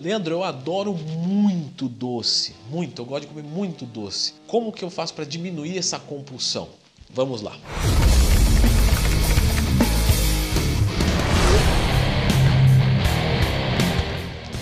Leandro, eu adoro muito doce, muito, eu gosto de comer muito doce. Como que eu faço para diminuir essa compulsão? Vamos lá.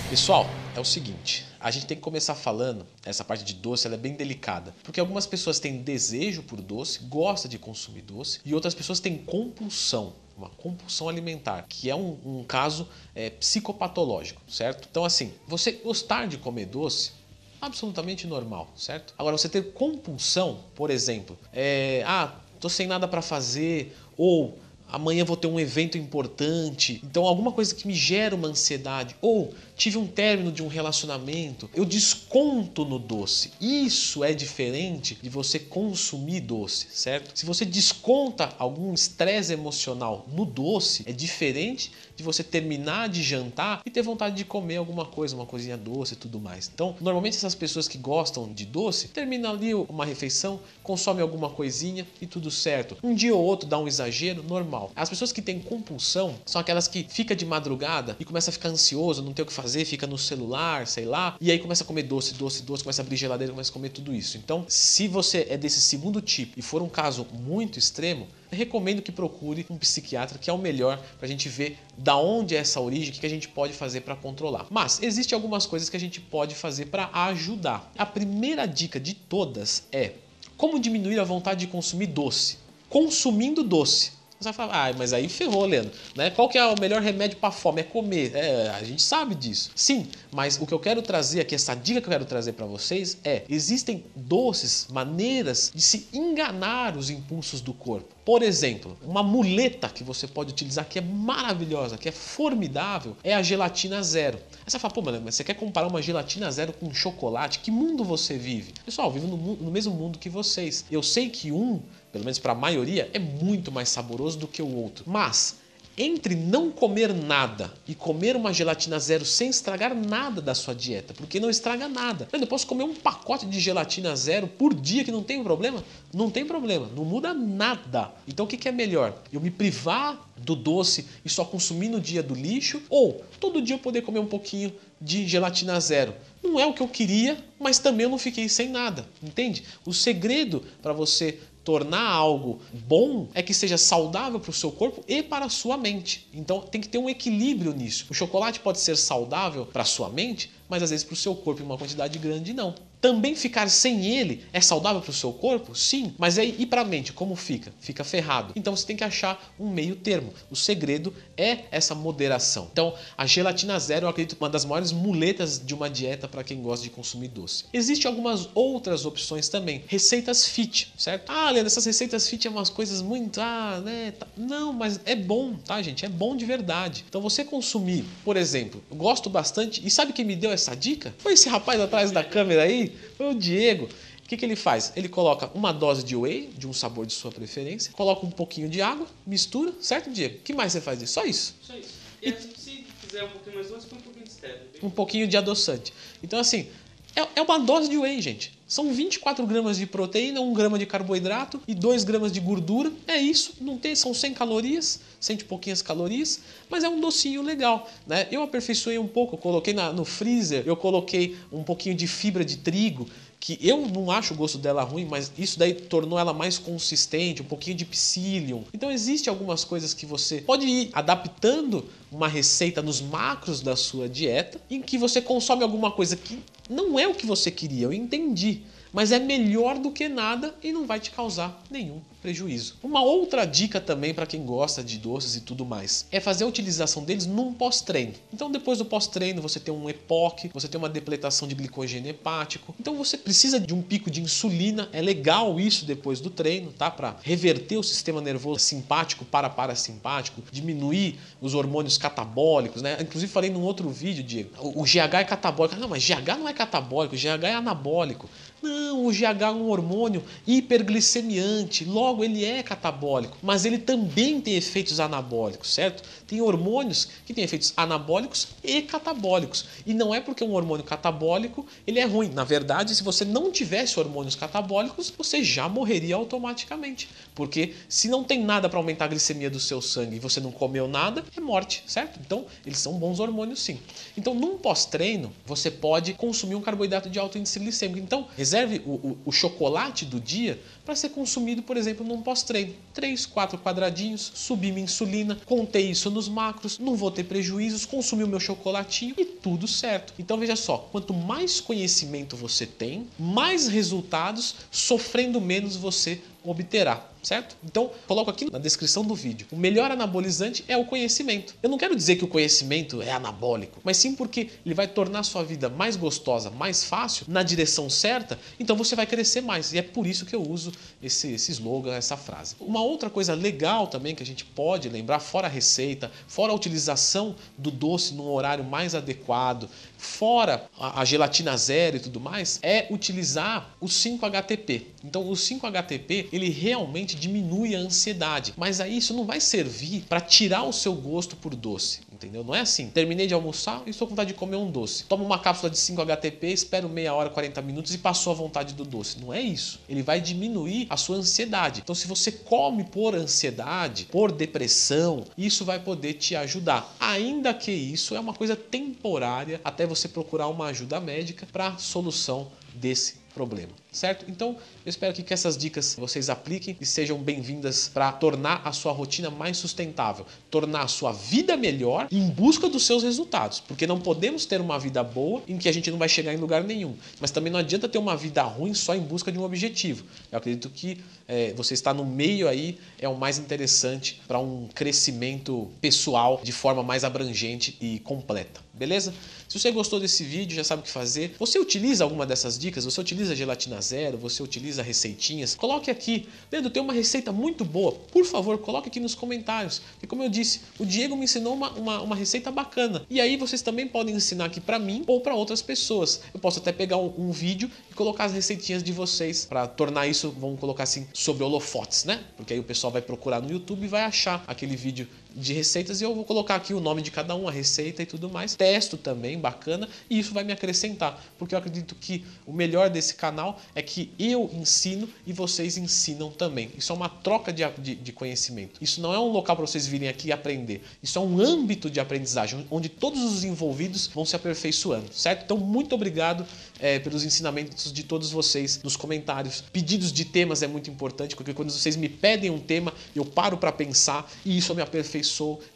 Pessoal, é o seguinte, a gente tem que começar falando, essa parte de doce ela é bem delicada, porque algumas pessoas têm desejo por doce, gostam de consumir doce, e outras pessoas têm compulsão, uma compulsão alimentar, que é um, um caso é, psicopatológico, certo? Então assim, você gostar de comer doce, absolutamente normal, certo? Agora você ter compulsão, por exemplo, é, ah, tô sem nada para fazer, ou amanhã vou ter um evento importante, então alguma coisa que me gera uma ansiedade, ou tive um término de um relacionamento, eu desconto no doce. Isso é diferente de você consumir doce, certo? Se você desconta algum estresse emocional no doce, é diferente de você terminar de jantar e ter vontade de comer alguma coisa, uma coisinha doce e tudo mais. Então, normalmente essas pessoas que gostam de doce, terminam ali uma refeição, consomem alguma coisinha e tudo certo. Um dia ou outro dá um exagero, normal. As pessoas que têm compulsão são aquelas que fica de madrugada e começa a ficar ansioso, não tem o que fazer fazer, fica no celular, sei lá, e aí começa a comer doce, doce, doce, começa a abrir geladeira, começa a comer tudo isso. Então, se você é desse segundo tipo e for um caso muito extremo, recomendo que procure um psiquiatra, que é o melhor para a gente ver da onde é essa origem, o que a gente pode fazer para controlar. Mas existem algumas coisas que a gente pode fazer para ajudar. A primeira dica de todas é como diminuir a vontade de consumir doce. Consumindo doce. Você vai falar, ah, mas aí ferrou, Leandro. Né? Qual que é o melhor remédio para fome? É comer. É, a gente sabe disso. Sim, mas o que eu quero trazer aqui, essa dica que eu quero trazer para vocês é: existem doces, maneiras de se enganar os impulsos do corpo. Por exemplo, uma muleta que você pode utilizar que é maravilhosa, que é formidável, é a gelatina zero. Aí você fala, pô, mas você quer comparar uma gelatina zero com chocolate? Que mundo você vive? Pessoal, eu vivo no, no mesmo mundo que vocês. Eu sei que um pelo menos para a maioria, é muito mais saboroso do que o outro. Mas entre não comer nada e comer uma gelatina zero sem estragar nada da sua dieta, porque não estraga nada. Eu posso comer um pacote de gelatina zero por dia que não tem problema? Não tem problema, não muda nada. Então o que é melhor? Eu me privar do doce e só consumir no dia do lixo? Ou todo dia eu poder comer um pouquinho de gelatina zero? Não é o que eu queria, mas também eu não fiquei sem nada, entende? O segredo para você tornar algo bom é que seja saudável para o seu corpo e para a sua mente. Então tem que ter um equilíbrio nisso. O chocolate pode ser saudável para a sua mente, mas às vezes para o seu corpo em uma quantidade grande não. Também ficar sem ele é saudável para o seu corpo? Sim, mas aí e para a mente, como fica? Fica ferrado. Então você tem que achar um meio termo. O segredo é essa moderação. Então, a gelatina zero, eu acredito, uma das maiores muletas de uma dieta para quem gosta de consumir doce. Existem algumas outras opções também. Receitas fit, certo? Ah, Leandro, essas receitas fit é umas coisas muito, ah, né? Tá. Não, mas é bom, tá, gente? É bom de verdade. Então, você consumir, por exemplo, eu gosto bastante, e sabe quem me deu essa dica? Foi esse rapaz atrás da câmera aí, foi o Diego. O que, que ele faz? Ele coloca uma dose de whey, de um sabor de sua preferência, coloca um pouquinho de água, mistura, certo, Diego? O que mais você faz disso? Só isso. Só isso. E, e se quiser um pouquinho mais doce, põe um pouquinho de stevia. Um pouquinho de adoçante. Então, assim, é, é uma dose de whey, gente. São 24 gramas de proteína, 1 grama de carboidrato e 2 gramas de gordura. É isso, não tem, são 100 calorias, 100 e pouquinhas calorias, mas é um docinho legal. Né? Eu aperfeiçoei um pouco, coloquei na, no freezer, eu coloquei um pouquinho de fibra de trigo, que eu não acho o gosto dela ruim, mas isso daí tornou ela mais consistente, um pouquinho de psyllium. Então existe algumas coisas que você pode ir adaptando uma receita nos macros da sua dieta, em que você consome alguma coisa que não é o que você queria, eu entendi mas é melhor do que nada e não vai te causar nenhum prejuízo. Uma outra dica também para quem gosta de doces e tudo mais é fazer a utilização deles num pós-treino. Então, depois do pós-treino, você tem um EPOC, você tem uma depletação de glicogênio hepático. Então, você precisa de um pico de insulina. É legal isso depois do treino, tá? Para reverter o sistema nervoso simpático para parasimpático, diminuir os hormônios catabólicos, né? Inclusive, falei num outro vídeo, Diego, o GH é catabólico. Não, mas GH não é catabólico, GH é anabólico. Não, o GH é um hormônio hiperglicemiante. Logo Logo, ele é catabólico, mas ele também tem efeitos anabólicos, certo? Tem hormônios que têm efeitos anabólicos e catabólicos. E não é porque um hormônio catabólico ele é ruim. Na verdade, se você não tivesse hormônios catabólicos, você já morreria automaticamente. Porque se não tem nada para aumentar a glicemia do seu sangue e você não comeu nada, é morte, certo? Então, eles são bons hormônios sim. Então, num pós-treino, você pode consumir um carboidrato de alto índice glicêmico. Então, reserve o, o, o chocolate do dia para ser consumido, por exemplo, num pós-treino. Três, quatro quadradinhos, subi minha insulina, contei isso nos macros, não vou ter prejuízos, consumi o meu chocolatinho e tudo certo. Então veja só, quanto mais conhecimento você tem, mais resultados, sofrendo menos você obterá, certo? Então, coloco aqui na descrição do vídeo. O melhor anabolizante é o conhecimento. Eu não quero dizer que o conhecimento é anabólico, mas sim porque ele vai tornar a sua vida mais gostosa, mais fácil, na direção certa, então você vai crescer mais. E é por isso que eu uso esse, esse slogan, essa frase. Uma outra coisa legal também que a gente pode lembrar, fora a receita, fora a utilização do doce num horário mais adequado, fora a, a gelatina zero e tudo mais, é utilizar o 5-HTP. Então, o 5-HTP ele realmente diminui a ansiedade, mas aí isso não vai servir para tirar o seu gosto por doce. Entendeu? Não é assim. Terminei de almoçar e estou com vontade de comer um doce. Toma uma cápsula de 5 HTP, espero meia hora, 40 minutos e passou a vontade do doce. Não é isso. Ele vai diminuir a sua ansiedade. Então, se você come por ansiedade, por depressão, isso vai poder te ajudar. Ainda que isso é uma coisa temporária até você procurar uma ajuda médica para solução desse problema, certo? Então, eu espero que, essas dicas vocês apliquem e sejam bem-vindas para tornar a sua rotina mais sustentável, tornar a sua vida melhor em busca dos seus resultados, porque não podemos ter uma vida boa em que a gente não vai chegar em lugar nenhum, mas também não adianta ter uma vida ruim só em busca de um objetivo. Eu acredito que é, você está no meio aí é o mais interessante para um crescimento pessoal de forma mais abrangente e completa. Beleza? Se você gostou desse vídeo, já sabe o que fazer. Você utiliza alguma dessas dicas? Você utiliza gelatina zero? Você utiliza receitinhas? Coloque aqui. Leandro, tem uma receita muito boa. Por favor, coloque aqui nos comentários. E como eu disse, o Diego me ensinou uma, uma, uma receita bacana. E aí vocês também podem ensinar aqui para mim ou para outras pessoas. Eu posso até pegar um, um vídeo e colocar as receitinhas de vocês para tornar isso, vamos colocar assim, sobre holofotes, né? Porque aí o pessoal vai procurar no YouTube e vai achar aquele vídeo de receitas e eu vou colocar aqui o nome de cada um, a receita e tudo mais. Testo também, bacana, e isso vai me acrescentar, porque eu acredito que o melhor desse canal é que eu ensino e vocês ensinam também. Isso é uma troca de, de, de conhecimento. Isso não é um local para vocês virem aqui aprender. Isso é um âmbito de aprendizagem, onde todos os envolvidos vão se aperfeiçoando, certo? Então, muito obrigado é, pelos ensinamentos de todos vocês nos comentários. Pedidos de temas é muito importante, porque quando vocês me pedem um tema, eu paro para pensar e isso eu me aperfeiçoo.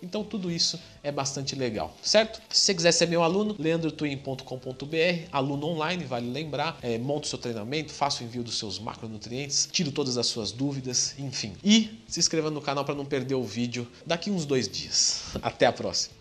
Então, tudo isso é bastante legal, certo? Se você quiser ser meu aluno, leandrotwin.com.br, aluno online, vale lembrar, é, monta o seu treinamento, faça o envio dos seus macronutrientes, tiro todas as suas dúvidas, enfim. E se inscreva no canal para não perder o vídeo daqui uns dois dias. Até a próxima!